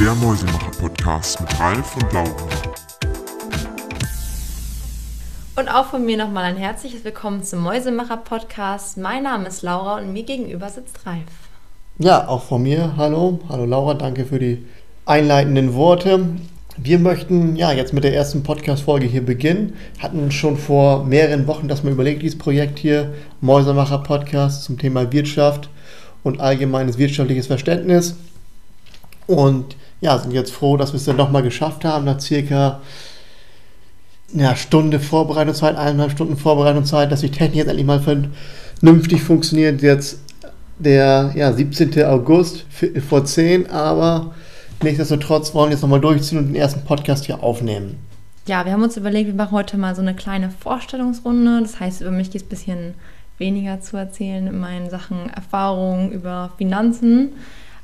Der Mäusemacher-Podcast mit Ralf und Laura. Und auch von mir nochmal ein herzliches Willkommen zum Mäusemacher-Podcast. Mein Name ist Laura und mir gegenüber sitzt Ralf. Ja, auch von mir. Hallo. Hallo Laura, danke für die einleitenden Worte. Wir möchten ja jetzt mit der ersten Podcast-Folge hier beginnen. Hatten schon vor mehreren Wochen das mal überlegt, dieses Projekt hier, Mäusemacher-Podcast zum Thema Wirtschaft und allgemeines wirtschaftliches Verständnis. Und ja, sind jetzt froh, dass wir es dann nochmal geschafft haben, nach circa einer Stunde Vorbereitungszeit, eineinhalb Stunden Vorbereitungszeit, dass die Technik jetzt endlich mal vernünftig funktioniert. Jetzt der ja, 17. August vor 10, aber nichtsdestotrotz wollen wir jetzt nochmal durchziehen und den ersten Podcast hier aufnehmen. Ja, wir haben uns überlegt, wir machen heute mal so eine kleine Vorstellungsrunde. Das heißt, über mich geht es ein bisschen weniger zu erzählen in meinen Sachen Erfahrungen über Finanzen.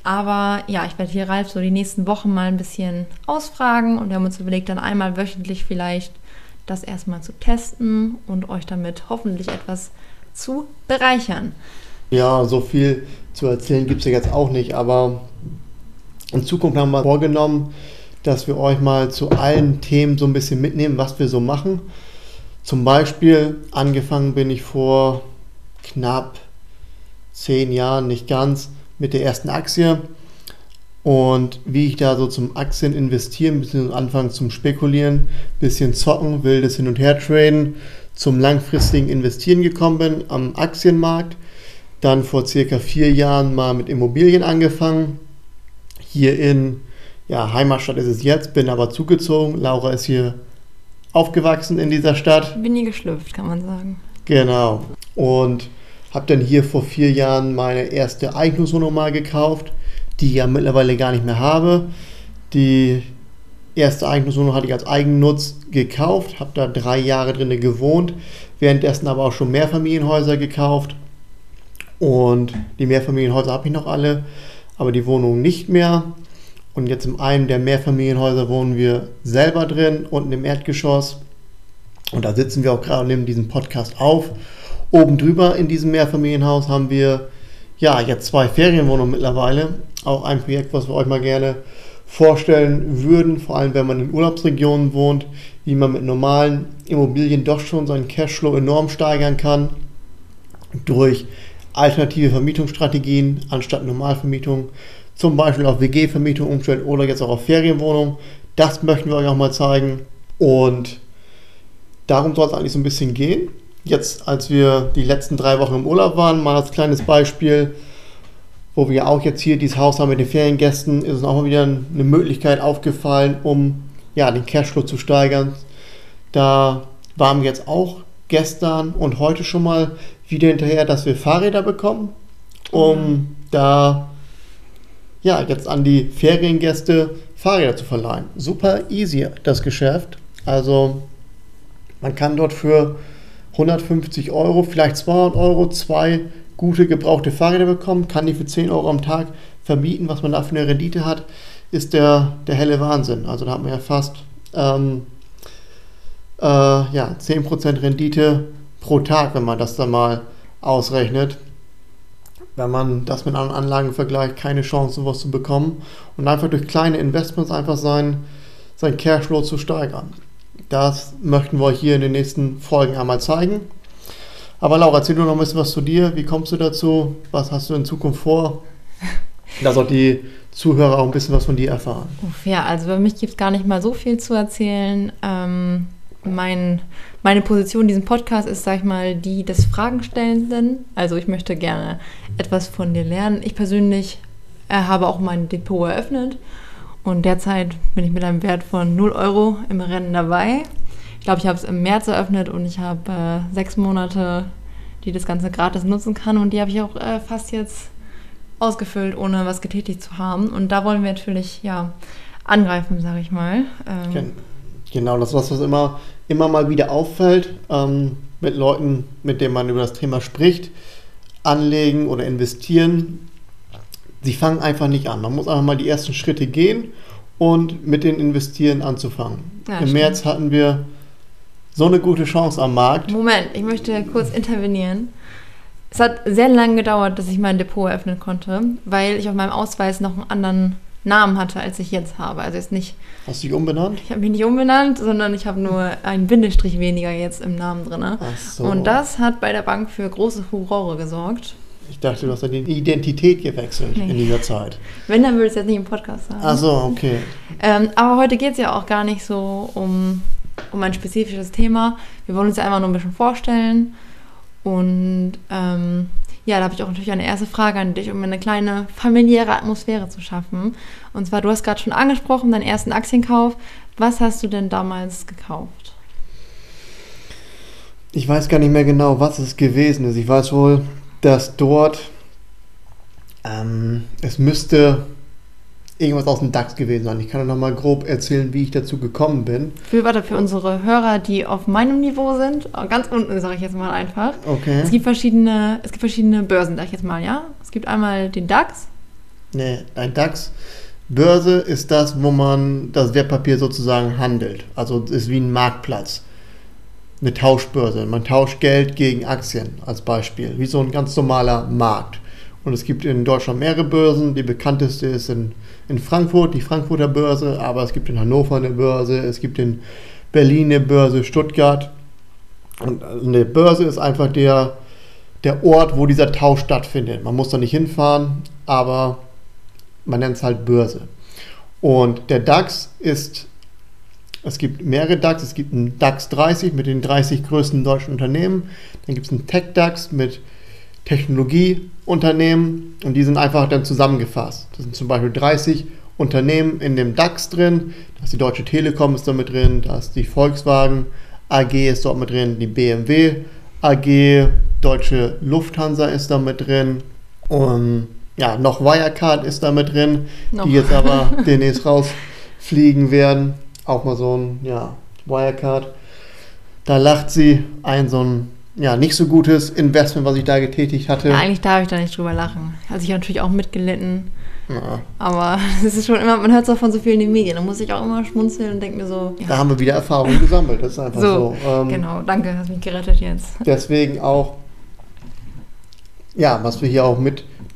Aber ja, ich werde hier Ralf so die nächsten Wochen mal ein bisschen ausfragen und wir haben uns überlegt, dann einmal wöchentlich vielleicht das erstmal zu testen und euch damit hoffentlich etwas zu bereichern. Ja, so viel zu erzählen gibt es ja jetzt auch nicht, aber in Zukunft haben wir vorgenommen, dass wir euch mal zu allen Themen so ein bisschen mitnehmen, was wir so machen. Zum Beispiel, angefangen bin ich vor knapp zehn Jahren, nicht ganz, mit der ersten Aktie und wie ich da so zum Aktien investieren, ein bisschen anfangen zum Spekulieren, bisschen zocken, wildes Hin- und Her traden, zum langfristigen Investieren gekommen bin am Aktienmarkt. Dann vor circa vier Jahren mal mit Immobilien angefangen. Hier in ja, Heimatstadt ist es jetzt, bin aber zugezogen. Laura ist hier aufgewachsen in dieser Stadt. Bin hier geschlüpft, kann man sagen. Genau. Und habe dann hier vor vier Jahren meine erste Eigentumswohnung mal gekauft, die ich ja mittlerweile gar nicht mehr habe. Die erste Eigentumswohnung hatte ich als Eigennutz gekauft, habe da drei Jahre drin gewohnt, währenddessen aber auch schon Mehrfamilienhäuser gekauft. Und die Mehrfamilienhäuser habe ich noch alle, aber die Wohnung nicht mehr. Und jetzt in einem der Mehrfamilienhäuser wohnen wir selber drin, unten im Erdgeschoss. Und da sitzen wir auch gerade und nehmen diesen Podcast auf. Oben drüber in diesem Mehrfamilienhaus haben wir ja jetzt zwei Ferienwohnungen mittlerweile. Auch ein Projekt, was wir euch mal gerne vorstellen würden, vor allem wenn man in Urlaubsregionen wohnt, wie man mit normalen Immobilien doch schon seinen Cashflow enorm steigern kann durch alternative Vermietungsstrategien anstatt Normalvermietung, zum Beispiel auf WG-Vermietung umstellen oder jetzt auch auf Ferienwohnungen. Das möchten wir euch auch mal zeigen und darum soll es eigentlich so ein bisschen gehen jetzt, als wir die letzten drei Wochen im Urlaub waren, mal als kleines Beispiel, wo wir auch jetzt hier dieses Haus haben mit den Feriengästen, ist uns auch mal wieder eine Möglichkeit aufgefallen, um ja, den Cashflow zu steigern. Da waren wir jetzt auch gestern und heute schon mal wieder hinterher, dass wir Fahrräder bekommen, um mhm. da ja, jetzt an die Feriengäste Fahrräder zu verleihen. Super easy das Geschäft. Also man kann dort für 150 Euro, vielleicht 200 Euro, zwei gute gebrauchte Fahrräder bekommen, kann die für 10 Euro am Tag vermieten, was man da für eine Rendite hat, ist der, der helle Wahnsinn. Also da hat man ja fast ähm, äh, ja, 10% Rendite pro Tag, wenn man das dann mal ausrechnet. Wenn man das mit anderen Anlagen vergleicht, keine Chance, sowas zu bekommen. Und einfach durch kleine Investments einfach sein, sein Cashflow zu steigern. Das möchten wir euch hier in den nächsten Folgen einmal zeigen. Aber Laura, erzähl du noch ein bisschen was zu dir. Wie kommst du dazu? Was hast du in Zukunft vor? Dass auch die Zuhörer auch ein bisschen was von dir erfahren. Uff, ja, also bei mich gibt es gar nicht mal so viel zu erzählen. Ähm, mein, meine Position in diesem Podcast ist, sag ich mal, die des Fragenstellenden. Also ich möchte gerne etwas von dir lernen. Ich persönlich äh, habe auch mein Depot eröffnet und derzeit bin ich mit einem Wert von 0 Euro im Rennen dabei. Ich glaube, ich habe es im März eröffnet und ich habe äh, sechs Monate, die das Ganze gratis nutzen kann. Und die habe ich auch äh, fast jetzt ausgefüllt, ohne was getätigt zu haben. Und da wollen wir natürlich ja angreifen, sage ich mal. Ähm genau, das ist was, was immer, immer mal wieder auffällt ähm, mit Leuten, mit denen man über das Thema spricht. Anlegen oder investieren sie fangen einfach nicht an. Man muss einfach mal die ersten Schritte gehen und mit den Investieren anzufangen. Ja, Im stimmt. März hatten wir so eine gute Chance am Markt. Moment, ich möchte kurz intervenieren. Es hat sehr lange gedauert, dass ich mein Depot eröffnen konnte, weil ich auf meinem Ausweis noch einen anderen Namen hatte, als ich jetzt habe. Also jetzt nicht, Hast du dich umbenannt? ich habe mich nicht umbenannt, sondern ich habe nur einen Bindestrich weniger jetzt im Namen drin. So. Und das hat bei der Bank für große Furore gesorgt. Ich dachte, du hast deine Identität gewechselt Nee. in dieser Zeit. Wenn, dann würde ich es jetzt nicht im Podcast sagen. Ach so, okay. Ähm, aber heute geht es ja auch gar nicht so um, um ein spezifisches Thema. Wir wollen uns ja einfach nur ein bisschen vorstellen. Und ähm, ja, da habe ich auch natürlich eine erste Frage an dich, um eine kleine familiäre Atmosphäre zu schaffen. Und zwar, du hast gerade schon angesprochen, deinen ersten Aktienkauf. Was hast du denn damals gekauft? Ich weiß gar nicht mehr genau, was es gewesen ist. Ich weiß wohl, dass dort ähm, es müsste irgendwas aus dem DAX gewesen sein. Ich kann noch mal grob erzählen, wie ich dazu gekommen bin. Für, warte, für unsere Hörer, die auf meinem Niveau sind, äh, ganz unten sage ich jetzt mal einfach. Okay. Es gibt verschiedene, es gibt verschiedene Börsen, sag ich jetzt mal, ja. Es gibt einmal den DAX, Nee, ein DAX. Börse ist das, wo man das Wertpapier sozusagen handelt. Also es ist wie ein Marktplatz. Eine Tauschbörse. Man tauscht Geld gegen Aktien als Beispiel. Wie so ein ganz normaler Markt. Und es gibt in Deutschland mehrere Börsen. Die bekannteste ist in, in Frankfurt, die Frankfurter Börse. Aber es gibt in Hannover eine Börse. Es gibt in Berlin eine Börse, Stuttgart. Und eine Börse ist einfach der, der Ort, wo dieser Tausch stattfindet. Man muss da nicht hinfahren, aber man nennt es halt Börse. Und der DAX ist, es gibt mehrere DAX, es gibt einen DAX 30 mit den 30 größten deutschen Unternehmen, dann gibt es einen Tech-DAX mit Technologieunternehmen und die sind einfach dann zusammengefasst. Das sind zum Beispiel 30 Unternehmen in dem DAX drin, da ist die Deutsche Telekom ist da mit drin, da ist die Volkswagen AG ist dort mit drin, die BMW AG, Deutsche Lufthansa ist da mit drin und ja, noch Wirecard ist da mit drin, Noch. die jetzt aber demnächst rausfliegen werden. Auch mal so ein, ja, Wirecard. Da lacht sie ein so ein, ja, nicht so gutes Investment, was ich da getätigt hatte. Ja, eigentlich darf ich da nicht drüber lachen. Also ich habe natürlich auch mitgelitten. Ja, Aber es ist schon immer, man hört es auch von so vielen in den Medien. Da muss ich auch immer schmunzeln und denke mir so, Da ja, haben wir wieder Erfahrungen gesammelt, das ist einfach so. so, Ähm, genau, danke, hast mich gerettet jetzt. Deswegen auch, ja, was wir hier auch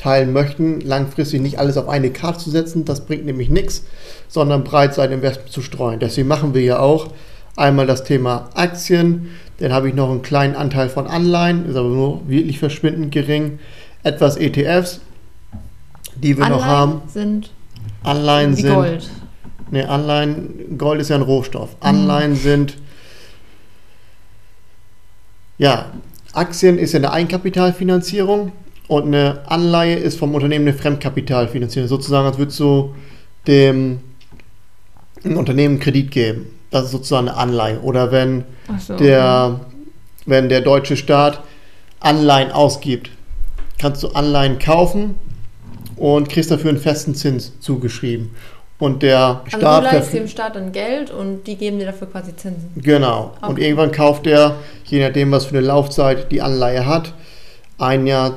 mitteilen möchten, langfristig nicht alles auf eine Karte zu setzen, das bringt nämlich nichts, sondern breit sein Investment zu streuen. Deswegen machen wir ja auch einmal das Thema Aktien, dann habe ich noch einen kleinen Anteil von Anleihen, ist aber nur wirklich verschwindend gering, etwas ETFs, die wir noch haben. sind Anleihen sind, Gold. ne, Anleihen, Gold ist ja ein Rohstoff. Anleihen sind, ja, Aktien ist ja eine Eigenkapitalfinanzierung und eine Anleihe ist vom Unternehmen eine Fremdkapitalfinanzierung. Sozusagen, als würdest du dem Unternehmen Kredit geben. Das ist sozusagen eine Anleihe. Oder wenn so. der, wenn der deutsche Staat Anleihen ausgibt, kannst du Anleihen kaufen und kriegst dafür einen festen Zins zugeschrieben. Und der Also Staat du leihst dem Staat dann Geld und die geben dir dafür quasi Zinsen. Genau. Und Okay. irgendwann kauft er, je nachdem, was für eine Laufzeit die Anleihe hat, ein Jahr,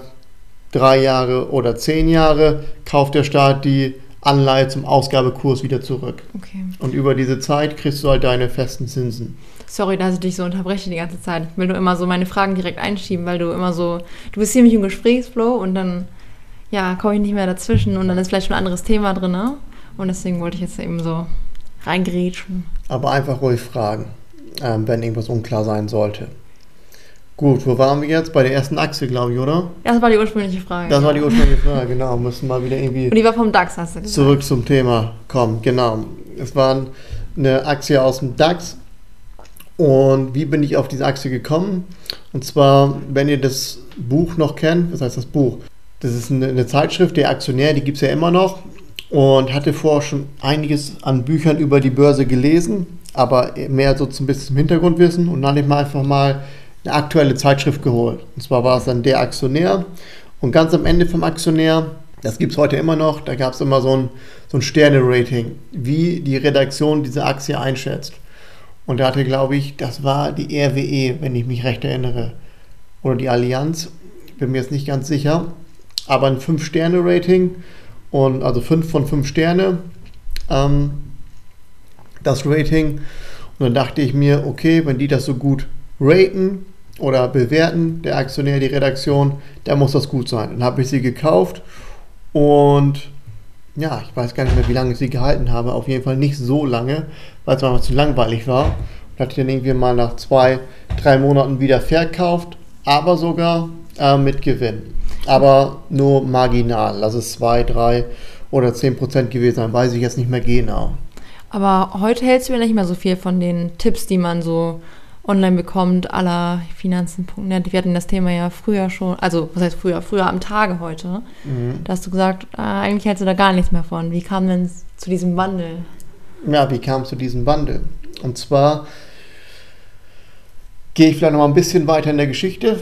drei Jahre oder zehn Jahre, kauft der Staat die Anleihe zum Ausgabekurs wieder zurück. Okay. Und über diese Zeit kriegst du halt deine festen Zinsen. Sorry, dass ich dich so unterbreche die ganze Zeit. Ich will nur immer so meine Fragen direkt einschieben, weil du immer so, du bist ziemlich im Gesprächsflow und dann, ja, komme ich nicht mehr dazwischen und dann ist vielleicht schon ein anderes Thema drin, ne? Und deswegen wollte ich jetzt eben so reingrätschen. Aber einfach ruhig fragen, ähm, wenn irgendwas unklar sein sollte. Gut, wo waren wir jetzt? Bei der ersten Achse, glaube ich, oder? Das war die ursprüngliche Frage. Das war die ja. ursprüngliche Frage, genau. Müssen mal wieder irgendwie Und die war vom DAX, hast du gesagt. zurück zum Thema kommen. Genau. Es war eine Aktie aus dem DAX. Und wie bin ich auf diese Aktie gekommen? Und zwar, wenn ihr das Buch noch kennt, was heißt das Buch? Das ist eine, eine Zeitschrift, der Aktionär, die gibt es ja immer noch. Und hatte vorher schon einiges an Büchern über die Börse gelesen, aber mehr so zum bisschen zum Hintergrundwissen. Und dann ich mir einfach mal eine aktuelle Zeitschrift geholt. Und zwar war es dann der Aktionär. Und ganz am Ende vom Aktionär, das gibt es heute immer noch, da gab es immer so ein, so ein Sterne-Rating, wie die Redaktion diese Aktie einschätzt. Und da hatte, glaube ich, das war die RWE, wenn ich mich recht erinnere. Oder die Allianz, bin mir jetzt nicht ganz sicher. Aber ein 5-Sterne-Rating und also 5 von 5 Sterne, ähm, das Rating. Und dann dachte ich mir, okay, wenn die das so gut raten oder bewerten, der Aktionär, die Redaktion, dann muss das gut sein. Dann habe ich sie gekauft und ja, ich weiß gar nicht mehr, wie lange ich sie gehalten habe. Auf jeden Fall nicht so lange, weil es einfach zu langweilig war. Und hatte dann irgendwie mal nach zwei, drei Monaten wieder verkauft, aber sogar äh, mit Gewinn. Aber nur marginal. Lass es zwei, drei oder zehn Prozent gewesen sein, weiß ich jetzt nicht mehr genau. Aber heute hältst du ja nicht mehr so viel von den Tipps, die man so online bekommt, aller Finanzen.net. Wir hatten das Thema ja früher schon, also was heißt früher, früher am Tage heute. Mhm. Da hast du gesagt, äh, eigentlich hältst du da gar nichts mehr von. Wie kam denn zu diesem Wandel? Ja, wie kam es zu diesem Wandel? Und zwar gehe ich vielleicht noch mal ein bisschen weiter in der Geschichte.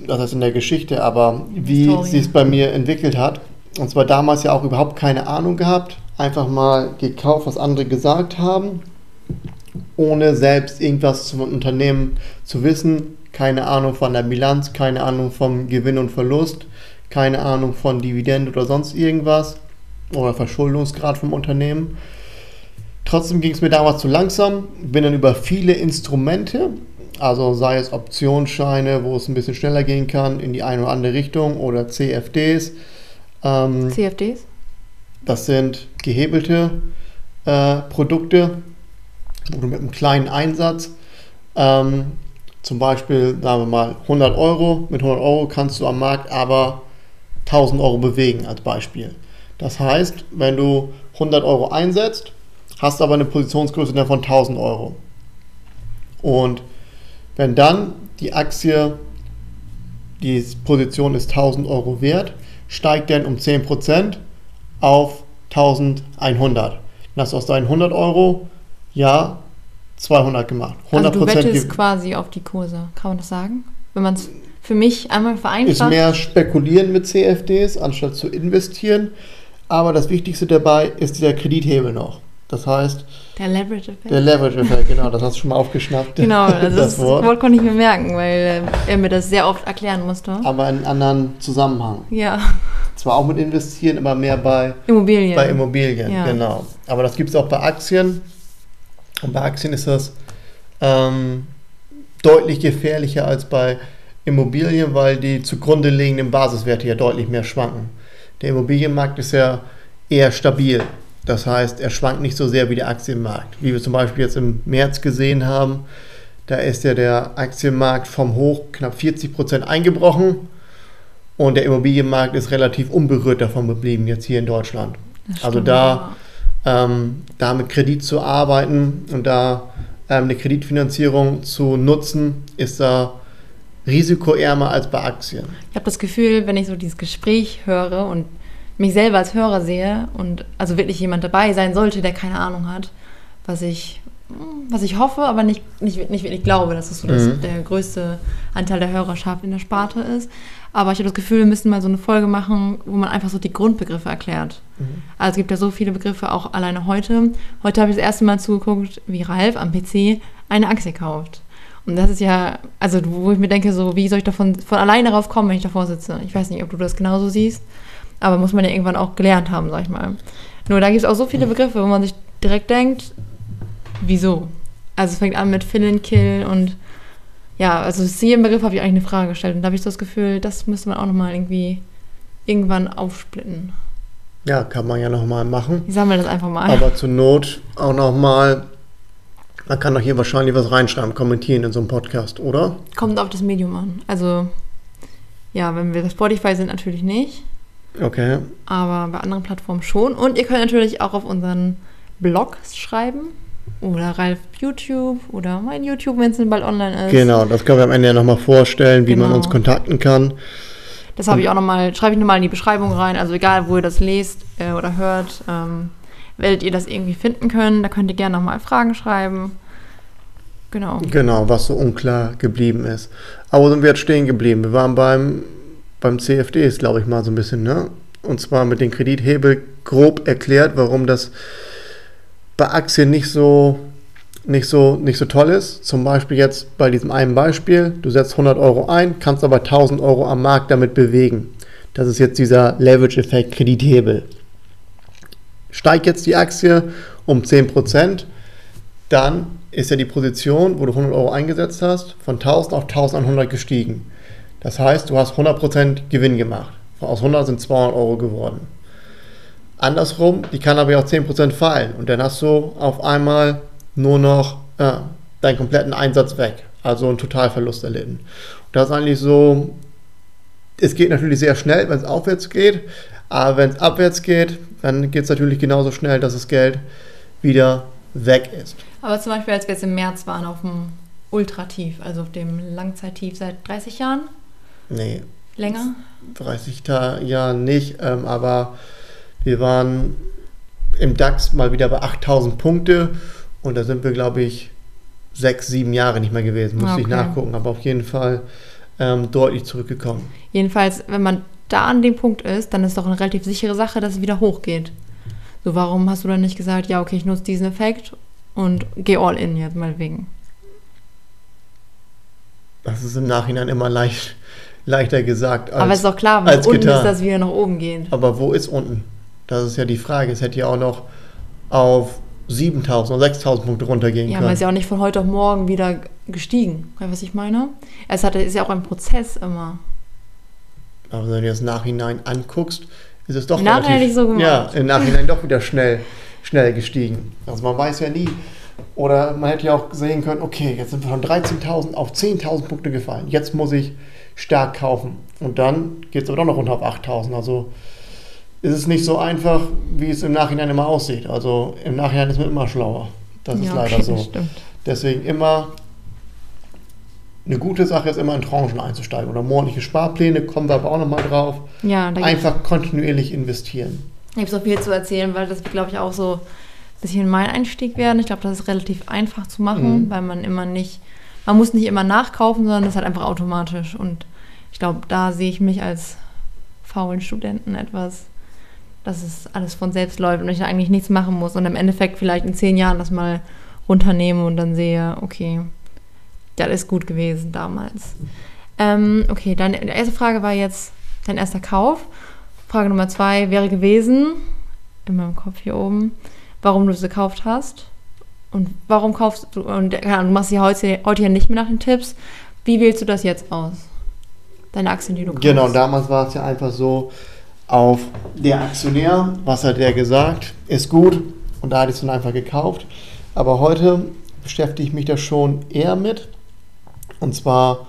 Das heißt in der Geschichte, aber wie sie es bei mir entwickelt hat. Und zwar damals ja auch überhaupt keine Ahnung gehabt. Einfach mal gekauft, was andere gesagt haben. Ohne selbst irgendwas zum Unternehmen zu wissen. Keine Ahnung von der Bilanz, keine Ahnung vom Gewinn und Verlust, keine Ahnung von Dividende oder sonst irgendwas. Oder Verschuldungsgrad vom Unternehmen. Trotzdem ging es mir damals zu langsam. Bin dann über viele Instrumente, also sei es Optionsscheine, wo es ein bisschen schneller gehen kann, in die eine oder andere Richtung oder CFDs. Ähm, CFDs? das sind gehebelte äh, Produkte, du mit einem kleinen Einsatz, ähm, zum Beispiel, sagen wir mal, 100 Euro, mit 100 Euro kannst du am Markt aber 1000 Euro bewegen als Beispiel. Das heißt, wenn du 100 Euro einsetzt, hast aber eine Positionsgröße von 1000 Euro. Und wenn dann die Aktie, die Position ist 1000 Euro wert, steigt dann um 10% auf 1100. Dann hast du aus deinen 100 Euro, ja, 200 gemacht. 100% Also du wettest quasi auf die Kurse. Kann man das sagen? Wenn man es für mich einmal ist vereinfacht. mehr spekulieren mit CFDs, anstatt zu investieren. Aber das Wichtigste dabei ist dieser Kredithebel noch. Das heißt, der Leverage-Effekt. der Leverage-Effekt, genau, das hast du schon mal aufgeschnappt. Genau, das, das Wort. Wort konnte ich mir merken, weil äh, er mir das sehr oft erklären musste. Aber in einem anderen Zusammenhang. Ja, Zwar auch mit investieren, aber mehr bei, Immobilien. bei Immobilien, Ja. genau. Aber das gibt es auch bei Aktien. Und bei Aktien ist das ähm, deutlich gefährlicher als bei Immobilien, weil die zugrunde liegenden Basiswerte ja deutlich mehr schwanken. Der Immobilienmarkt ist ja eher stabil. Das heißt, er schwankt nicht so sehr wie der Aktienmarkt. Wie wir zum Beispiel jetzt im März gesehen haben, da ist ja der Aktienmarkt vom Hoch knapp 40 Prozent eingebrochen und der Immobilienmarkt ist relativ unberührt davon geblieben, jetzt hier in Deutschland. Also da ähm, da mit Kredit zu arbeiten und da ähm, eine Kreditfinanzierung zu nutzen, ist da risikoärmer als bei Aktien. Ich habe das Gefühl, wenn ich so dieses Gespräch höre und mich selber als Hörer sehe und also wirklich jemand dabei sein sollte, der keine Ahnung hat, was ich, was ich hoffe, aber nicht, nicht, nicht wirklich glaube, dass es so das, Mhm. der größte Anteil der Hörerschaft in der Sparte ist. Aber ich habe das Gefühl, wir müssen mal so eine Folge machen, wo man einfach so die Grundbegriffe erklärt. Also es gibt ja so viele Begriffe, auch alleine heute. Heute habe ich das erste Mal zugeguckt, wie Ralf am PC eine Aktie kauft. Und das ist ja, also wo ich mir denke, so wie soll ich davon von alleine darauf kommen, wenn ich davor sitze? Ich weiß nicht, ob du das genauso siehst, aber muss man ja irgendwann auch gelernt haben, sag ich mal. Nur da gibt es auch so viele Begriffe, wo man sich direkt denkt, wieso? Also es fängt an mit Fill and Kill und ja, also zu jedem Begriff habe ich eigentlich eine Frage gestellt und da habe ich so das Gefühl, das müsste man auch nochmal irgendwie irgendwann aufsplitten. Ja, kann man ja nochmal machen. Ich sammle das einfach mal. Aber zur Not auch nochmal, man kann doch hier wahrscheinlich was reinschreiben, kommentieren in so einem Podcast, oder? Kommt auf das Medium an. Also, ja, wenn wir bei Spotify sind, natürlich nicht. Okay. Aber bei anderen Plattformen schon. Und ihr könnt natürlich auch auf unseren Blog schreiben. Oder Ralf YouTube oder mein YouTube, wenn es denn bald online ist. Genau, das können wir am Ende ja nochmal vorstellen, wie man Genau. uns kontakten kann. Das habe ich auch nochmal, schreibe ich nochmal in die Beschreibung rein. Also egal, wo ihr das lest äh, oder hört, ähm, werdet ihr das irgendwie finden können. Da könnt ihr gerne nochmal Fragen schreiben. Genau. Genau, was so unklar geblieben ist. Aber wo sind wir jetzt stehen geblieben? Wir waren beim, beim CFDs, glaube ich mal, so ein bisschen, ne? Und zwar mit den Kredithebel grob erklärt, warum das bei Aktien nicht so, nicht so, nicht so toll ist. Zum Beispiel jetzt bei diesem einen Beispiel, du setzt 100 Euro ein, kannst aber 1000 Euro am Markt damit bewegen. Das ist jetzt dieser Leverage-Effekt Kredithebel. Steigt jetzt die Aktie um 10%, dann ist ja die Position, wo du 100 Euro eingesetzt hast, von 1000 auf 1100 gestiegen. Das heißt, du hast 100% Gewinn gemacht. Aus 100 sind 200 Euro geworden. Andersrum, die kann aber ja auch 10% fallen und dann hast du auf einmal nur noch ja, deinen kompletten Einsatz weg. Also einen Totalverlust erlitten. Und das ist eigentlich so, es geht natürlich sehr schnell, wenn es aufwärts geht, aber wenn es abwärts geht, dann geht es natürlich genauso schnell, dass das Geld wieder weg ist. Aber zum Beispiel, als wir jetzt im März waren auf dem Ultratief, also auf dem Langzeittief seit 30 Jahren? Nee. Länger? 30 Jahren nicht, ähm, aber wir waren im DAX mal wieder bei 8000 Punkte und da sind wir, glaube ich, sechs, sieben Jahre nicht mehr gewesen. Musste Okay. ich nachgucken, aber auf jeden Fall ähm, deutlich zurückgekommen. Jedenfalls, wenn man da an dem Punkt ist, dann ist doch eine relativ sichere Sache, dass es wieder hochgeht. So, warum hast du dann nicht gesagt, ja, okay, ich nutze diesen Effekt und gehe all in jetzt mal wegen? Das ist im Nachhinein immer leicht, leichter gesagt. Als, Aber es ist doch klar, als weil unten getan. ist das wieder nach oben geht. Aber wo ist unten? Das ist ja die Frage. Es hätte ja auch noch auf 7000 oder 6000 Punkte runtergehen Ja, man können. ist ja auch nicht von heute auf morgen wieder gestiegen. Weißt du, was ich meine? Es hat, ist ja auch ein Prozess immer. Aber wenn du dir das Nachhinein anguckst, ist es doch Nachhinein nicht so gemacht. Ja, im Nachhinein doch wieder schnell, schnell gestiegen. Also man weiß ja nie. Oder man hätte ja auch sehen können, okay, jetzt sind wir von 13.000 auf 10.000 Punkte gefallen. Jetzt muss ich stark kaufen. Und dann geht es aber doch noch runter auf 8.000. Also ist es nicht so einfach, wie es im Nachhinein immer aussieht. Also im Nachhinein ist man immer schlauer. Das ist ja, leider okay, so. Stimmt. Deswegen immer eine gute Sache ist immer in Tranchen einzusteigen oder monatliche Sparpläne, kommen wir aber auch nochmal drauf. Ja, Einfach kontinuierlich investieren. es so viel zu erzählen, weil das, glaube ich, auch so ein bisschen mein Einstieg werden. Ich glaube, das ist relativ einfach zu machen, Mhm. weil man immer nicht, man muss nicht immer nachkaufen, sondern das ist halt einfach automatisch. Und ich glaube, da sehe ich mich als faulen Studenten etwas, dass es alles von selbst läuft und ich eigentlich nichts machen muss und im Endeffekt vielleicht in zehn Jahren das mal runternehme und dann sehe, okay, das ist gut gewesen damals. Ähm, okay, die erste Frage war jetzt dein erster Kauf. Frage Nummer zwei wäre gewesen, in meinem Kopf hier oben, warum du es gekauft hast. Und warum kaufst du, und du machst sie heute, heute ja nicht mehr nach den Tipps. Wie wählst du das jetzt aus? Deine Aktien, die du kaufst. Genau, damals war es ja einfach so, auf der Aktionär, was hat der gesagt, ist gut und da hatte ich es dann einfach gekauft. Aber heute beschäftige ich mich da schon eher mit und zwar,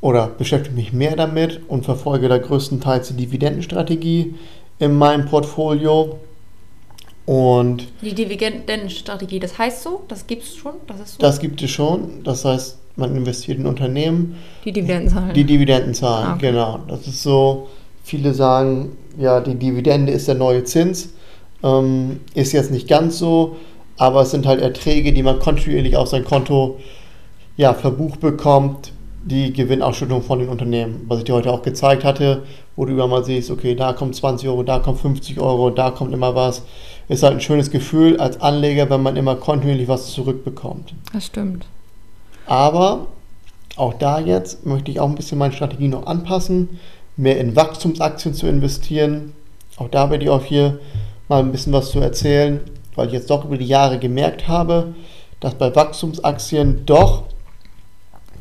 oder beschäftige mich mehr damit und verfolge da größtenteils die Dividendenstrategie in meinem Portfolio. Und Die Dividendenstrategie, das heißt so? Das gibt es schon? Das ist so? das gibt es schon. Das heißt, man investiert in Unternehmen, die Dividenden zahlen. Die Dividenden zahlen, Ah, okay. genau. Das ist so, viele sagen, ja, die Dividende ist der neue Zins. Ähm, ist jetzt nicht ganz so, aber es sind halt Erträge, die man kontinuierlich auf sein Konto ja, verbucht bekommt, die Gewinnausschüttung von den Unternehmen. Was ich dir heute auch gezeigt hatte, wo du immer mal siehst, okay, da kommt 20 Euro, da kommt 50 Euro, da kommt immer was. Ist halt ein schönes Gefühl als Anleger, wenn man immer kontinuierlich was zurückbekommt. das stimmt. Aber auch da jetzt möchte ich auch ein bisschen meine Strategie noch anpassen, mehr in Wachstumsaktien zu investieren. Auch da werde ich auch hier mal ein bisschen was zu erzählen, weil ich jetzt doch über die Jahre gemerkt habe, dass bei Wachstumsaktien doch,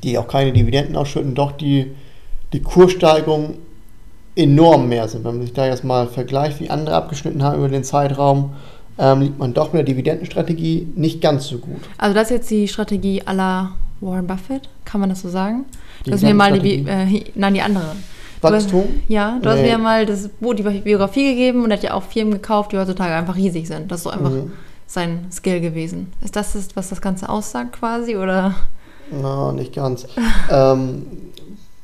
die auch keine Dividenden ausschütten, doch die, die Kurssteigerungen enorm mehr sind. Wenn man sich da jetzt mal vergleicht, wie andere abgeschnitten haben über den Zeitraum, ähm, liegt man doch mit der Dividendenstrategie nicht ganz so gut. Also das ist jetzt die Strategie aller Warren Buffett, kann man das so sagen? Du hast mir mal die, äh, nein, die andere. Du hast- Wachstum? Ja, du hast Nee. mir ja mal das Buch, die Biografie gegeben und er hat ja auch Firmen gekauft, die heutzutage einfach riesig sind. Das ist so einfach Mhm. sein Skill gewesen. Ist das, das, was das Ganze aussagt quasi, oder? Na, nicht ganz. ähm,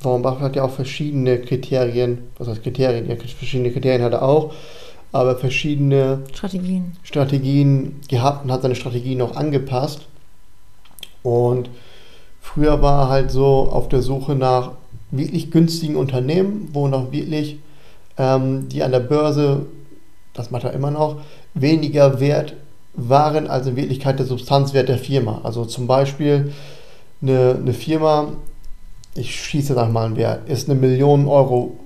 Warren Buffett hat ja auch verschiedene Kriterien, was heißt Kriterien? Ja, verschiedene Kriterien hat er auch, aber verschiedene Strategien. Strategien gehabt und hat seine Strategien auch angepasst. Und früher war er halt so auf der Suche nach wirklich günstigen Unternehmen, wo noch wirklich ähm, die an der Börse, das macht er immer noch, weniger wert waren als in Wirklichkeit der Substanzwert der Firma. Also zum Beispiel eine, eine Firma, ich schieße nach mal einen Wert, ist eine Million Euro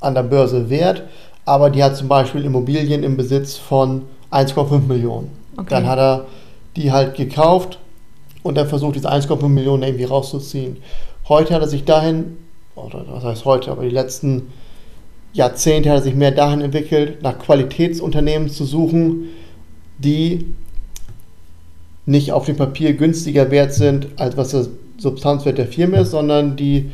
an der Börse wert, aber die hat zum Beispiel Immobilien im Besitz von 1,5 Millionen. Okay. Dann hat er die halt gekauft und dann versucht, diese 1,5 Millionen irgendwie rauszuziehen. Heute hat er sich dahin, oder was heißt heute, aber die letzten Jahrzehnte hat er sich mehr dahin entwickelt, nach Qualitätsunternehmen zu suchen, die nicht auf dem Papier günstiger wert sind, als was der Substanzwert der Firma ist, sondern die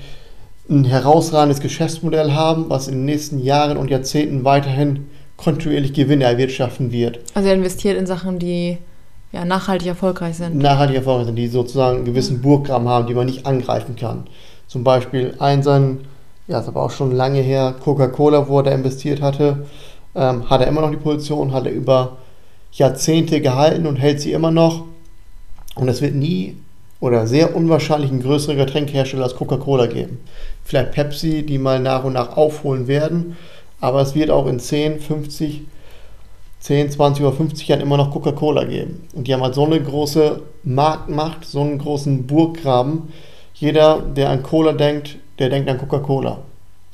ein herausragendes Geschäftsmodell haben, was in den nächsten Jahren und Jahrzehnten weiterhin kontinuierlich Gewinne erwirtschaften wird. Also er investiert in Sachen, die ja, nachhaltig erfolgreich sind. Nachhaltig erfolgreich sind, die sozusagen einen gewissen Burggraben haben, die man nicht angreifen kann. Zum Beispiel ein sein, ja, ist aber auch schon lange her, Coca-Cola, wo er da investiert hatte, ähm, hat er immer noch die Position, hat er über Jahrzehnte gehalten und hält sie immer noch. Und es wird nie oder sehr unwahrscheinlich einen größeren Getränkehersteller als Coca-Cola geben. Vielleicht Pepsi, die mal nach und nach aufholen werden, aber es wird auch in 10, 50, 10, 20 oder 50 Jahren immer noch Coca-Cola geben. Und die haben halt so eine große Marktmacht, so einen großen Burggraben. Jeder, der an Cola denkt, der denkt an Coca-Cola.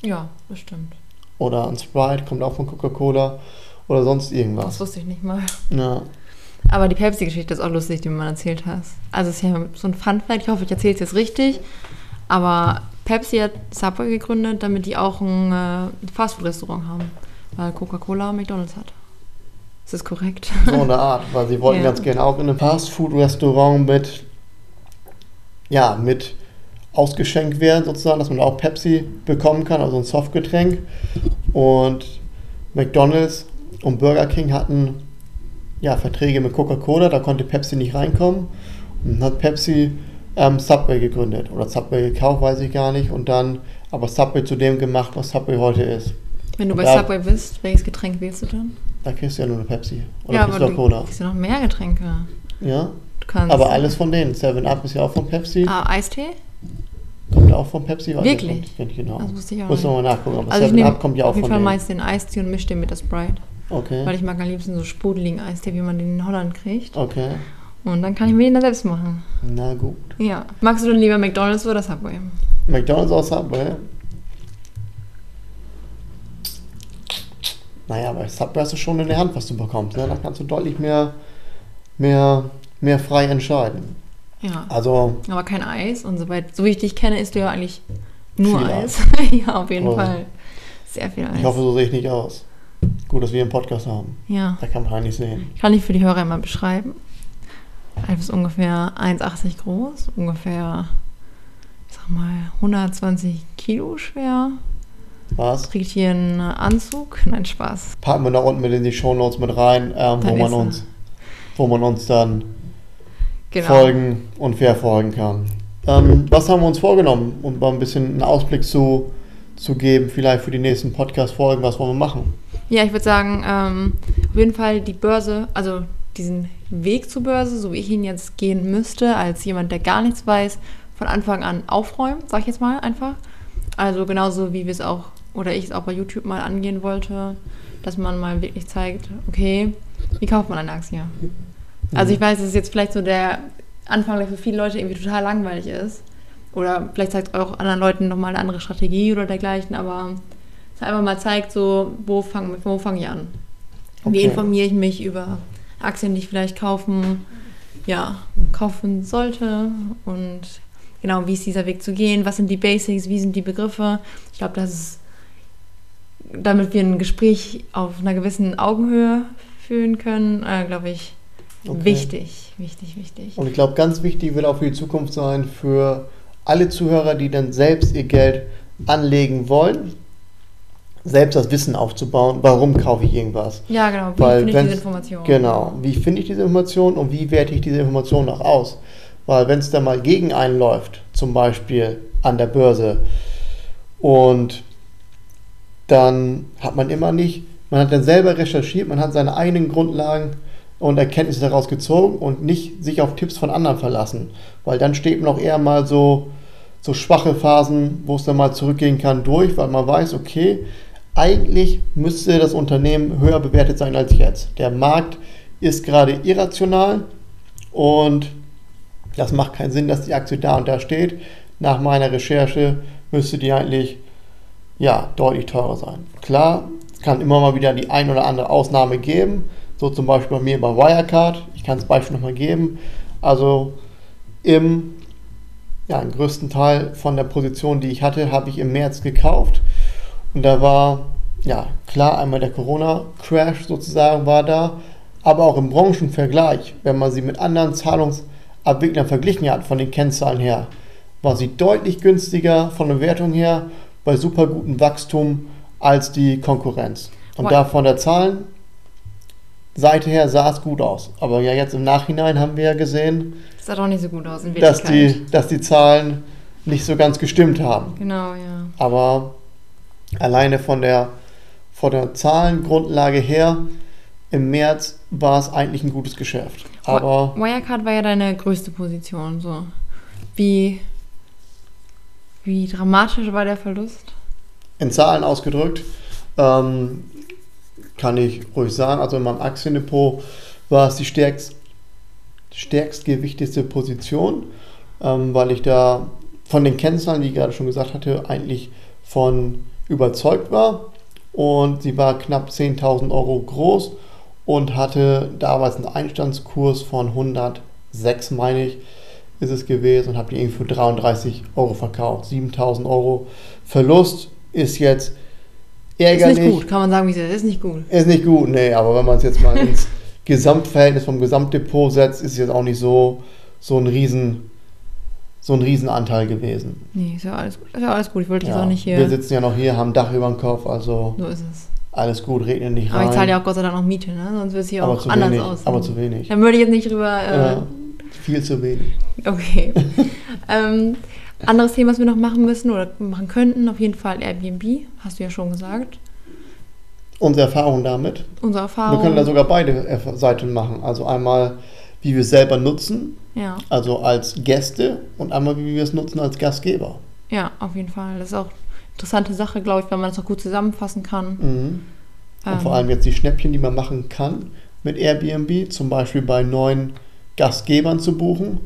Ja, das stimmt. Oder an Sprite, kommt auch von Coca-Cola. Oder sonst Das irgendwas. wusste ich nicht mal. Ja. Aber die Pepsi-Geschichte ist auch lustig, die du mal erzählt hast. Also es ist ja so ein Fun-Fact, ich hoffe, ich erzähle es jetzt richtig. Aber Pepsi hat Subway gegründet, damit die auch ein äh, Fastfood-Restaurant haben. Weil Coca-Cola McDonalds hat. Ist das korrekt? So eine Art, weil sie wollten Ja. ganz gerne auch in einem Fast-Food-Restaurant mit, ja, mit ausgeschenkt werden, sozusagen, dass man auch Pepsi bekommen kann, also ein Softgetränk. Und McDonalds und Burger King hatten ja, Verträge mit Coca-Cola, da konnte Pepsi nicht reinkommen. Und dann hat Pepsi ähm, Subway gegründet oder Subway gekauft, weiß ich gar nicht. Und dann aber Subway zu dem gemacht, was Subway heute ist. Wenn du bei Ja. Subway bist, welches Getränk wählst du dann? Da kriegst du ja nur eine Pepsi. Oder ja, aber du Cola. kriegst ja noch mehr Getränke. Ja, Du kannst, aber alles von denen. 7-Up ist ja auch von Pepsi. Ah, Eistee? Kommt auch von Pepsi. weiß ich Wirklich? nicht. Ich genau. Das wusste ich auch Muss man mal nachgucken. Aber Also ich 7 nehme Up kommt ja auch auf jeden von Fall meist den Eistee und mische den mit der Sprite. Okay. Weil ich mag am liebsten so sprudeligen Eistee, wie man den in Holland kriegt. Okay. Und dann kann ich mir den da selbst machen. Na gut. Ja. Magst du denn lieber McDonalds oder Subway? McDonalds aus Subway. Naja, bei Subway hast du schon in der Hand, was du bekommst. Ne? Da kannst du deutlich mehr, mehr, mehr frei entscheiden. Ja. Also, Aber kein Eis. Und soweit, so wie ich dich kenne, isst du ja eigentlich nur Viel Eis. ja, auf jeden Oh. Fall. Sehr viel Eis. ich hoffe, so sehe ich nicht aus. Gut, dass wir einen Podcast haben. ja. Da kann man eigentlich sehen. Kann ich für die Hörer immer beschreiben. Alf ist ungefähr 1,80 groß, ungefähr, ich sag mal, 120 Kilo schwer. Was? Kriegt hier einen Anzug. Nein, Spaß. Packen wir da unten mit in die Shownotes mit rein, ähm, wo, man uns, wo man uns dann Genau. folgen und verfolgen kann. Ähm, was haben wir uns vorgenommen, um mal ein bisschen einen Ausblick zu, zu geben, vielleicht für die nächsten Podcast-Folgen, was wollen wir machen? Ja, ich würde sagen, ähm, auf jeden Fall die Börse, also diesen Weg zur Börse, so wie ich ihn jetzt gehen müsste, als jemand, der gar nichts weiß, von Anfang an aufräumen, sag ich jetzt mal einfach. Also genauso wie wir es auch, oder ich es auch bei YouTube mal angehen wollte, dass man mal wirklich zeigt, okay, wie kauft man eine Aktie? Also ich weiß, dass es jetzt vielleicht so der Anfang, der für viele Leute irgendwie total langweilig ist. Oder vielleicht zeigt es auch anderen Leuten nochmal eine andere Strategie oder dergleichen, aber es einfach mal zeigt, so, wo fange wo fang ich an? Wie Okay. informiere ich mich über Aktien, die ich vielleicht kaufen, ja, kaufen sollte und genau, wie ist dieser Weg zu gehen, was sind die Basics, wie sind die Begriffe. Ich glaube, das ist, damit wir ein Gespräch auf einer gewissen Augenhöhe führen können, äh, glaube ich, Okay. wichtig, wichtig, wichtig. Und ich glaube, ganz wichtig wird auch für die Zukunft sein, für alle Zuhörer, die dann selbst ihr Geld anlegen wollen, selbst das Wissen aufzubauen, warum kaufe ich irgendwas. Ja, genau, wie Weil finde ich diese Information? Genau. Wie finde ich diese Information und wie werte ich diese Information auch aus? Weil wenn es da mal gegen einen läuft, zum Beispiel an der Börse, und dann hat man immer nicht, man hat dann selber recherchiert, man hat seine eigenen Grundlagen und Erkenntnisse daraus gezogen und nicht sich auf Tipps von anderen verlassen. Weil dann steht man auch eher mal so, so schwache Phasen, wo es dann mal zurückgehen kann, durch, weil man weiß, okay, eigentlich müsste das Unternehmen höher bewertet sein als jetzt. Der Markt ist gerade irrational und das macht keinen Sinn, dass die Aktie da und da steht. Nach meiner Recherche müsste die eigentlich ja, deutlich teurer sein. Klar, es kann immer mal wieder die ein oder andere Ausnahme geben, so zum Beispiel bei mir bei Wirecard. Ich kann das Beispiel nochmal geben. Also im, ja, im größten Teil von der Position, die ich hatte, habe ich im März gekauft und da war ja, klar, einmal der Corona-Crash sozusagen war da, aber auch im Branchenvergleich, wenn man sie mit anderen Zahlungsabwicklern verglichen hat, von den Kennzahlen her, war sie deutlich günstiger von der Wertung her, bei super gutem Wachstum als die Konkurrenz. Und da von der Zahlenseite her sah es gut aus. Aber ja, jetzt im Nachhinein haben wir ja gesehen, Das sah doch nicht so gut aus dass die, dass die Zahlen nicht so ganz gestimmt haben. Genau, ja. Aber alleine von der, von der Zahlengrundlage her, im März war es eigentlich ein gutes Geschäft. Aber Wirecard war ja deine größte Position, so. Wie, wie dramatisch war der Verlust? in Zahlen ausgedrückt, ähm, kann ich ruhig sagen, also in meinem Aktiendepot war es die stärkst, stärkstgewichtigste Position, ähm, weil ich da von den Kennzahlen, die ich gerade schon gesagt hatte, eigentlich von überzeugt war. Und sie war knapp 10.000 Euro groß und hatte damals einen Einstandskurs von 106, meine ich, ist es gewesen und habe die irgendwie für 33 Euro verkauft. 7.000 Euro Verlust ist jetzt Ist ärgerlich. nicht gut, kann man sagen, wie es ist. Ist nicht gut. Ist nicht gut, nee, aber wenn man es jetzt mal ins Gesamtverhältnis vom Gesamtdepot setzt, ist es jetzt auch nicht so, so ein Riesen, so ein Riesenanteil gewesen. Nee, ist ja alles, ist ja alles gut. Ich wollte jetzt Ja, auch nicht hier. Wir sitzen ja noch hier, haben Dach über dem Kopf, also so ist es. alles gut, regnet nicht Aber rein. ich zahle ja auch Gott sei Dank noch Miete, ne? Sonst würde es hier aber auch anders wenig, aussehen. aber zu wenig. Dann würde ich jetzt nicht drüber. Äh, Ja, viel zu wenig. Okay. ähm, anderes Thema, was wir noch machen müssen oder machen könnten, auf jeden Fall Airbnb, hast du ja schon gesagt. Unsere Erfahrung damit. Unsere Erfahrung. Wir können da sogar beide Seiten machen. Also einmal, wie wir es selber nutzen, ja, also als Gäste, und einmal, wie wir es nutzen als Gastgeber. ja, auf jeden Fall. Das ist auch eine interessante Sache, glaube ich, weil man das auch gut zusammenfassen kann. Mhm. Und Ähm, vor allem jetzt die Schnäppchen, die man machen kann mit Airbnb, zum Beispiel bei neuen Gastgebern zu buchen,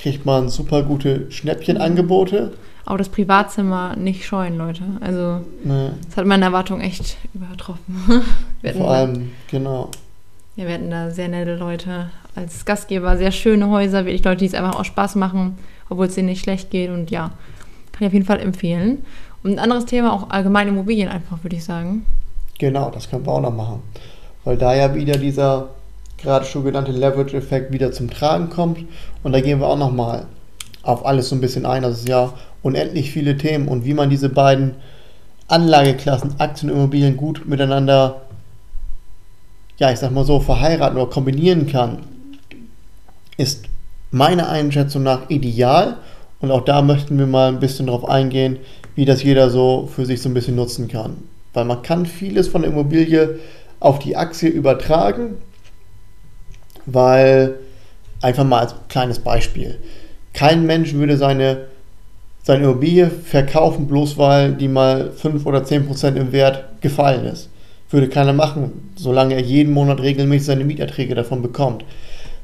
kriegt man super gute Schnäppchenangebote. Aber das Privatzimmer nicht scheuen, Leute. Also, Ne, das hat meine Erwartung echt übertroffen. vor allem, genau. ja, wir hatten da sehr nette Leute als Gastgeber, sehr schöne Häuser, wirklich Leute, die es einfach auch Spaß machen, obwohl es denen nicht schlecht geht. Und ja, kann ich auf jeden Fall empfehlen. Und ein anderes Thema, auch allgemeine Immobilien einfach, würde ich sagen. Genau, das können wir auch noch machen. Weil da ja wieder dieser gerade schon genannte Leverage-Effekt wieder zum Tragen kommt. Und da gehen wir auch nochmal auf alles so ein bisschen ein. Das ist ja unendlich viele Themen und wie man diese beiden Anlageklassen, Aktien und Immobilien, gut miteinander, ja, ich sag mal so, verheiraten oder kombinieren kann, ist meiner Einschätzung nach ideal. Und auch da möchten wir mal ein bisschen drauf eingehen, wie das jeder so für sich so ein bisschen nutzen kann. Weil man kann vieles von der Immobilie auf die Aktie übertragen, weil einfach mal als kleines Beispiel. Kein Mensch würde seine, seine Immobilie verkaufen, bloß weil die mal 5 oder 10 Prozent im Wert gefallen ist. Würde keiner machen, solange er jeden Monat regelmäßig seine Mieterträge davon bekommt.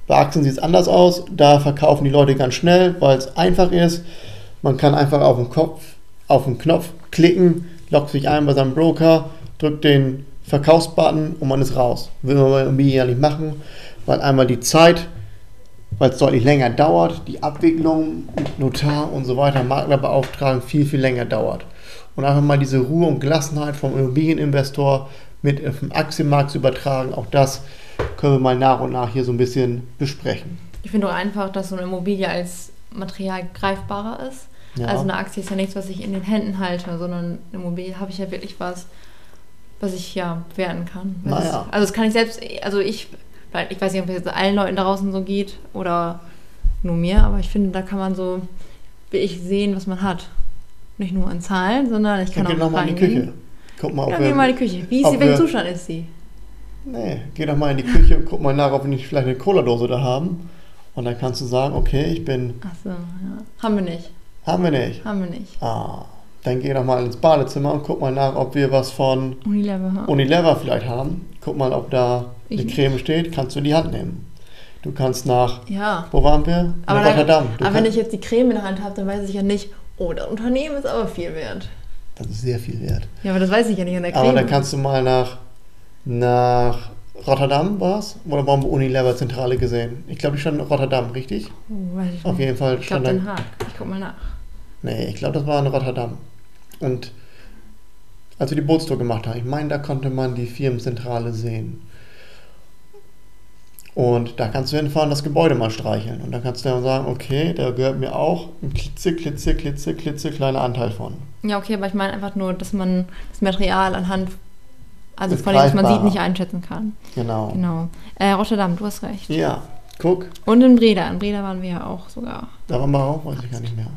Bei Aktien sieht es anders aus. Da verkaufen die Leute ganz schnell, weil es einfach ist. Man kann einfach auf den, Kopf, auf den Knopf klicken, loggt sich ein bei seinem Broker, drückt den Verkaufsbutton und man ist raus. Will man bei Immobilien ja nicht machen, weil einmal die Zeit, weil es deutlich länger dauert, die Abwicklung, Notar und so weiter, Makler beauftragen, viel, viel länger dauert. Und einfach mal diese Ruhe und Gelassenheit vom Immobilieninvestor mit den Aktienmarkt zu übertragen, auch das können wir mal nach und nach hier so ein bisschen besprechen. Ich finde auch einfach, dass so eine Immobilie als Material greifbarer ist. Ja. Also eine Aktie ist ja nichts, was ich in den Händen halte, sondern eine Immobilie habe ich ja wirklich was, was ich ja bewerten kann. Naja. Das, also das kann ich selbst, also ich, weil ich weiß nicht, ob es jetzt allen Leuten da draußen so geht oder nur mir, aber ich finde, da kann man so wirklich sehen, was man hat. Nicht nur in Zahlen, sondern ich kann Dann geh auch doch mal in die. Küche. Guck mal, ob Ja, wir, geh mal in die Küche. Wie ist sie, welchen wir- Zustand ist sie? Nee, geh doch mal in die Küche und guck mal nach, ob wir nicht vielleicht eine Cola-Dose da haben. Und dann kannst du sagen, okay, ich bin. Ach so, ja. Haben wir nicht. Haben wir nicht. Haben wir nicht. Ah, dann geh doch mal ins Badezimmer und guck mal nach, ob wir was von Unilever. Unilever vielleicht haben. Guck mal, ob da Ich- Creme steht, kannst du in die Hand nehmen. Du kannst nach, Ja. wo waren wir? Aber, nach Rotterdam. Aber wenn ich jetzt die Creme in der Hand habe, dann weiß ich ja nicht, oh, das Unternehmen ist aber viel wert. das ist sehr viel wert. Ja, aber das weiß ich ja nicht an der Creme. Aber dann kannst du mal nach, nach Rotterdam war's? Oder waren wir Unilever Zentrale gesehen? Ich glaube, die stand in Rotterdam, richtig? oh, weiß ich Auf nicht. jeden Fall Ich glaube stand. Den Haag. Ich guck mal nach. Nee, ich glaube, das war in Rotterdam. Und als wir die Bootstour gemacht haben, ich meine, da konnte man die Firmenzentrale sehen. Und da kannst du hinfahren, das Gebäude mal streicheln. Und dann kannst du dann sagen, okay, da gehört mir auch ein klitze, klitze, klitze, klitze kleiner Anteil von. Ja, okay, aber ich meine einfach nur, dass man das Material anhand, also Ist von dem, was man sieht, nicht einschätzen kann. Genau. Genau. Äh, Rotterdam, du hast recht. Ja, guck, Und in Breda. In Breda waren wir ja auch sogar. da waren wir auch, weiß ich gar nicht mehr.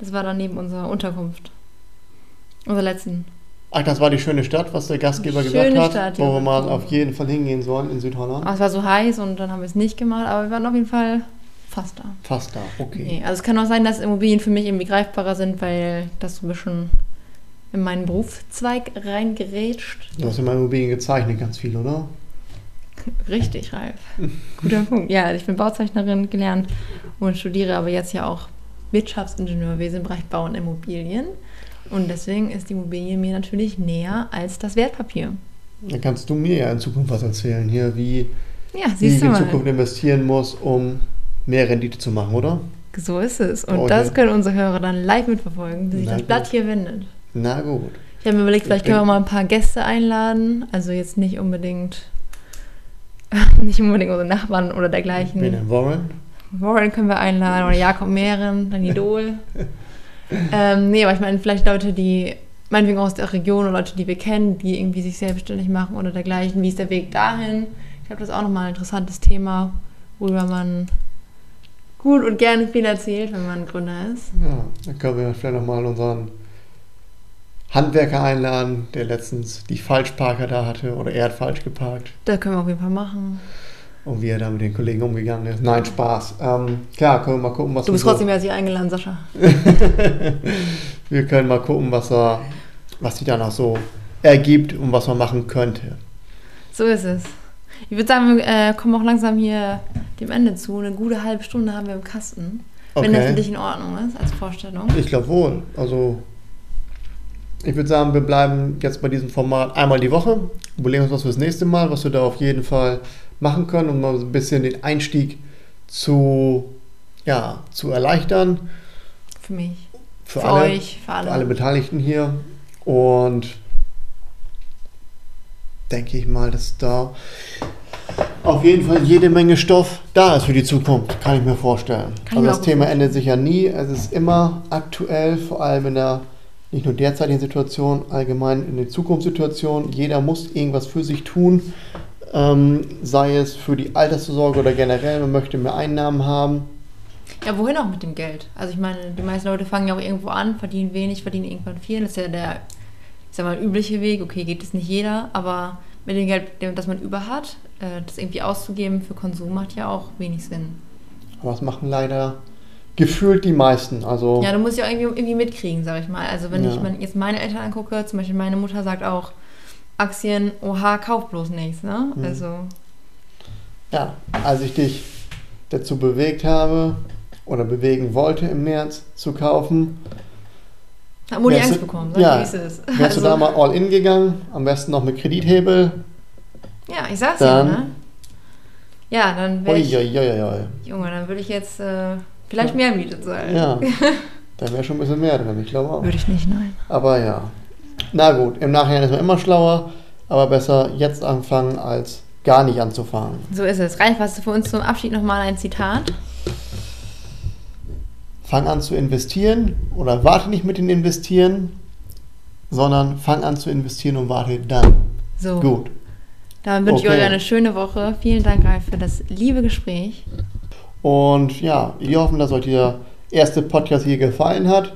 Das war dann neben unserer Unterkunft. Unserer letzten. Ach, das war die schöne Stadt, was der Gastgeber Schöne gesagt hat, Stadt, wo wir mal auf jeden Fall hingehen sollen in Südholland. Aber es war so heiß und dann haben wir es nicht gemacht, aber wir waren auf jeden Fall fast da. Fast da, okay. Nee, also es kann auch sein, dass Immobilien für mich irgendwie greifbarer sind, weil das so ein bisschen in meinen Berufszweig reingerätscht. Du hast ja mal Immobilien gezeichnet, ganz viel, oder? Richtig, Ralf. Guter Punkt. Ja, ich bin Bauzeichnerin gelernt und studiere aber jetzt ja auch Wirtschaftsingenieurwesen im Bereich Bau und Immobilien. Und deswegen ist die Immobilie mir natürlich näher als das Wertpapier. Dann kannst du mir ja in Zukunft was erzählen, hier, wie, Ja, wie ich in mal. Zukunft investieren muss, um mehr Rendite zu machen, oder? So ist es. Und Oh, das können unsere Hörer dann live mitverfolgen, wie sich Na das gut. Blatt hier wendet. Na gut. Ich habe mir überlegt, vielleicht können wir mal ein paar Gäste einladen. Also jetzt nicht unbedingt, nicht unbedingt unsere Nachbarn oder dergleichen. Wen denn, Warren? Warren können wir einladen oder Jakob Mehren, dann Idol. ähm, nee, aber ich meine, vielleicht Leute, die meinetwegen aus der Region oder Leute, die wir kennen, die irgendwie sich selbstständig machen oder dergleichen. Wie ist der Weg dahin? Ich glaube, das ist auch nochmal ein interessantes Thema, worüber man gut und gerne viel erzählt, wenn man Gründer ist. Ja, dann können wir vielleicht nochmal unseren Handwerker einladen, der letztens die Falschparker da hatte oder er hat falsch geparkt Das können wir auf jeden Fall machen. Und wie er da mit den Kollegen umgegangen ist. Nein, Spaß. Ähm, klar, können wir mal gucken, was Du bist trotzdem herzlich eingeladen, Sascha. wir können mal gucken, was er, was sich danach so ergibt und was man machen könnte. So ist es. Ich würde sagen, wir äh, kommen auch langsam hier dem Ende zu. Eine gute halbe Stunde haben wir im Kasten. Wenn das für dich in Ordnung ist, als Vorstellung. Ich glaube wohl. Also ich würde sagen, wir bleiben jetzt bei diesem Format einmal die Woche. Überlegen uns was fürs nächste Mal, was wir da auf jeden Fall machen können, um mal so ein bisschen den Einstieg zu, ja, zu erleichtern. Für mich. Für, Für, alle, euch, für alle. für alle Beteiligten hier. Und denke ich mal, dass da auf jeden Fall jede Menge Stoff da ist für die Zukunft, kann ich mir vorstellen. Kann also das Thema endet sich ja nie. Es ist immer aktuell, vor allem in der nicht nur derzeitigen Situation, allgemein in der Zukunftssituation. Jeder muss irgendwas für sich tun, ähm, sei es für die Altersvorsorge oder generell, man möchte mehr Einnahmen haben. Ja, wohin auch mit dem Geld? Also ich meine, die meisten Leute fangen ja auch irgendwo an, verdienen wenig, verdienen irgendwann viel. Das ist ja der, ich sag mal, übliche Weg. Okay, geht es nicht jeder, aber mit dem Geld, das man über hat, äh, das irgendwie auszugeben für Konsum macht ja auch wenig Sinn. Aber das machen leider gefühlt die meisten. Also Ja, du musst ja auch irgendwie, irgendwie mitkriegen, sag ich mal. Also wenn Ja. ich jetzt meine Eltern angucke, zum Beispiel meine Mutter sagt auch, Aktien, oha, kauf bloß nichts, ne? Mhm. Also, Ja, als ich dich dazu bewegt habe oder bewegen wollte im März zu kaufen, hat Wärst Angst du- bekommen, sag ja. ich, wie es wärst du da mal all in gegangen, am besten noch mit Kredithebel. ja, ich sag's Dann- ja, ne? Ja, dann wäre ich. Junge, dann würde ich jetzt äh, vielleicht mehr Miete zahlen. Ja, da wäre schon ein bisschen mehr drin, ich glaube auch. Würde ich nicht, nein. Aber ja, na gut, im Nachhinein ist man immer schlauer, aber besser jetzt anfangen, als gar nicht anzufangen. So ist es. Ralf, hast du für uns zum Abschied nochmal ein Zitat? Fang an zu investieren oder warte nicht mit dem Investieren, sondern fang an zu investieren und warte dann. So, Gut. dann wünsche ich Okay. euch eine schöne Woche. Vielen Dank, Ralf, für das liebe Gespräch. Und ja, wir hoffen, dass euch der erste Podcast hier gefallen hat.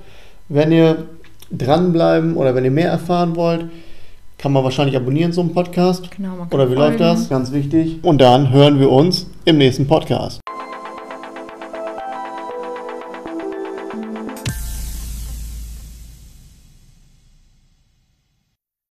Wenn ihr dranbleiben oder wenn ihr mehr erfahren wollt, kann man wahrscheinlich abonnieren, so einen Podcast. Genau, man kann Oder wie läuft folgen. das? Ganz wichtig. Und dann hören wir uns im nächsten Podcast.